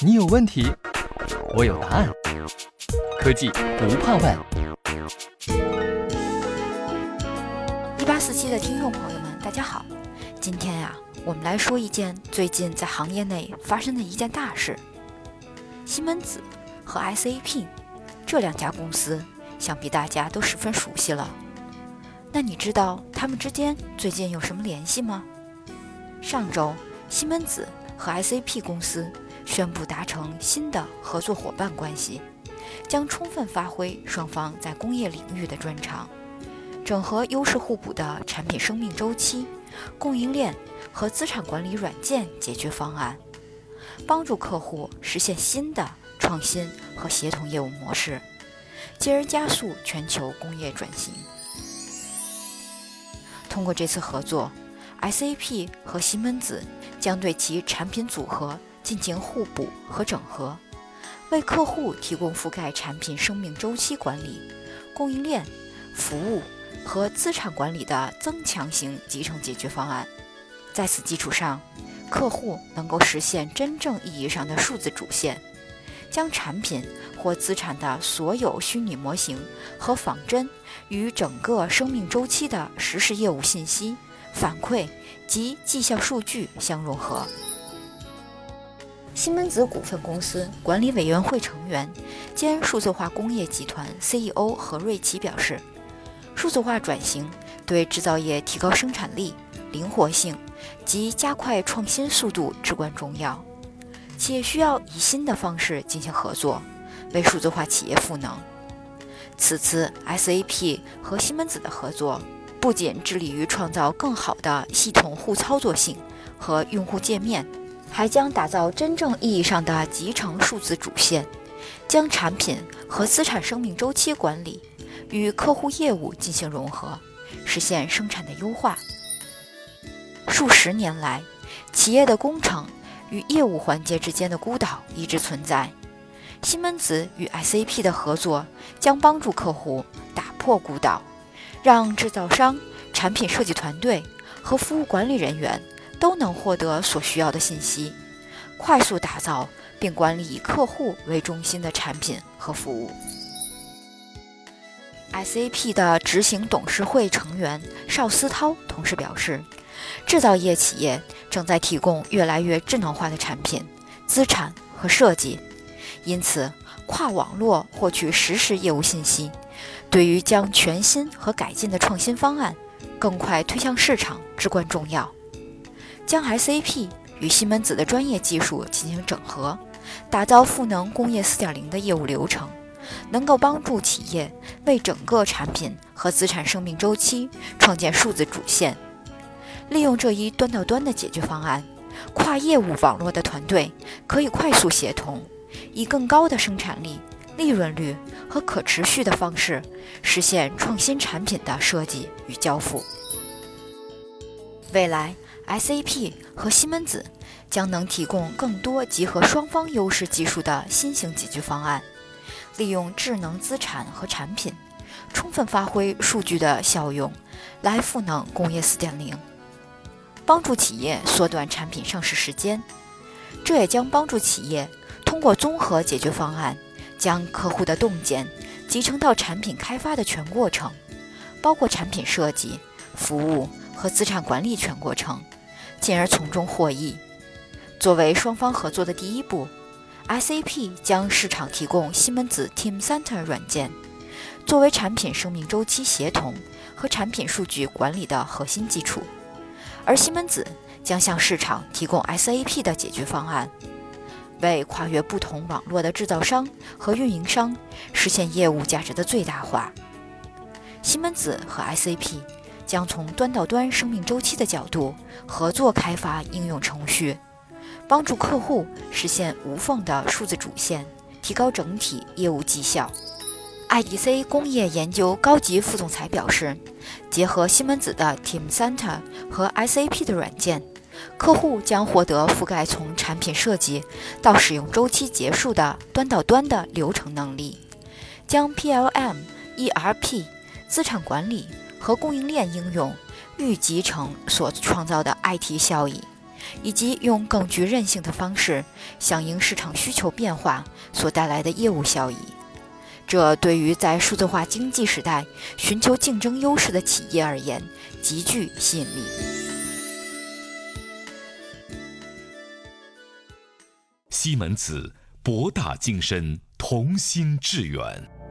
你有问题，我有答案。科技不怕问。一八四七的听众朋友们，大家好。今天呀，我们来说一件最近在行业内发生的一件大事。西门子和 SAP 这两家公司，想必大家都十分熟悉了。那你知道他们之间最近有什么联系吗？上周，西门子和 SAP 公司宣布达成新的合作伙伴关系，将充分发挥双方在工业领域的专长，整合优势互补的产品生命周期。供应链和资产管理软件解决方案，帮助客户实现新的创新和协同业务模式，进而加速全球工业转型。通过这次合作，SAP 和西门子将对其产品组合进行互补和整合，为客户提供覆盖产品生命周期管理、供应链、服务。和资产管理的增强型集成解决方案，在此基础上，客户能够实现真正意义上的数字主线，将产品或资产的所有虚拟模型和仿真与整个生命周期的实时业务信息、反馈及绩效数据相融合。西门子股份公司管理委员会成员兼数字化工业集团 CEO 何瑞奇表示。数字化转型对制造业提高生产力、灵活性及加快创新速度至关重要。企业需要以新的方式进行合作，为数字化企业赋能。此次 SAP 和西门子的合作，不仅致力于创造更好的系统互操作性和用户界面，还将打造真正意义上的集成数字主线，将产品和资产生命周期管理。与客户业务进行融合，实现生产的优化。数十年来，企业的工程与业务环节之间的孤岛一直存在。西门子与 SAP 的合作将帮助客户打破孤岛，让制造商、产品设计团队和服务管理人员都能获得所需要的信息，快速打造并管理以客户为中心的产品和服务。SAP 的执行董事会成员邵思涛同时表示，制造业企业正在提供越来越智能化的产品、资产和设计，因此跨网络获取实时业务信息，对于将全新和改进的创新方案更快推向市场至关重要。将 SAP 与西门子的专业技术进行整合，打造赋能工业4.0的业务流程。能够帮助企业为整个产品和资产生命周期创建数字主线。利用这一端到端的解决方案，跨业务网络的团队可以快速协同，以更高的生产力、利润率和可持续的方式实现创新产品的设计与交付。未来，SAP 和西门子将能提供更多集合双方优势技术的新型解决方案。利用智能资产和产品，充分发挥数据的效用，来赋能工业4.0，帮助企业缩短产品上市时间。这也将帮助企业通过综合解决方案，将客户的洞见集成到产品开发的全过程，包括产品设计、服务和资产管理全过程，进而从中获益。作为双方合作的第一步。SAP 将市场提供西门子 Teamcenter 软件，作为产品生命周期协同和产品数据管理的核心基础，而西门子将向市场提供 SAP 的解决方案，为跨越不同网络的制造商和运营商实现业务价值的最大化。西门子和 SAP 将从端到端生命周期的角度合作开发应用程序。帮助客户实现无缝的数字主线，提高整体业务绩效。IDC 工业研究高级副总裁表示，结合西门子的 Teamcenter 和 SAP 的软件，客户将获得覆盖从产品设计到使用周期结束的端到端的流程能力，将 PLM、ERP、资产管理和供应链应用预集成所创造的 IT 效益。以及用更具韧性的方式响应市场需求变化所带来的业务效益。这对于在数字化经济时代寻求竞争优势的企业而言极具吸引力。西门子，博大精深，同心致远。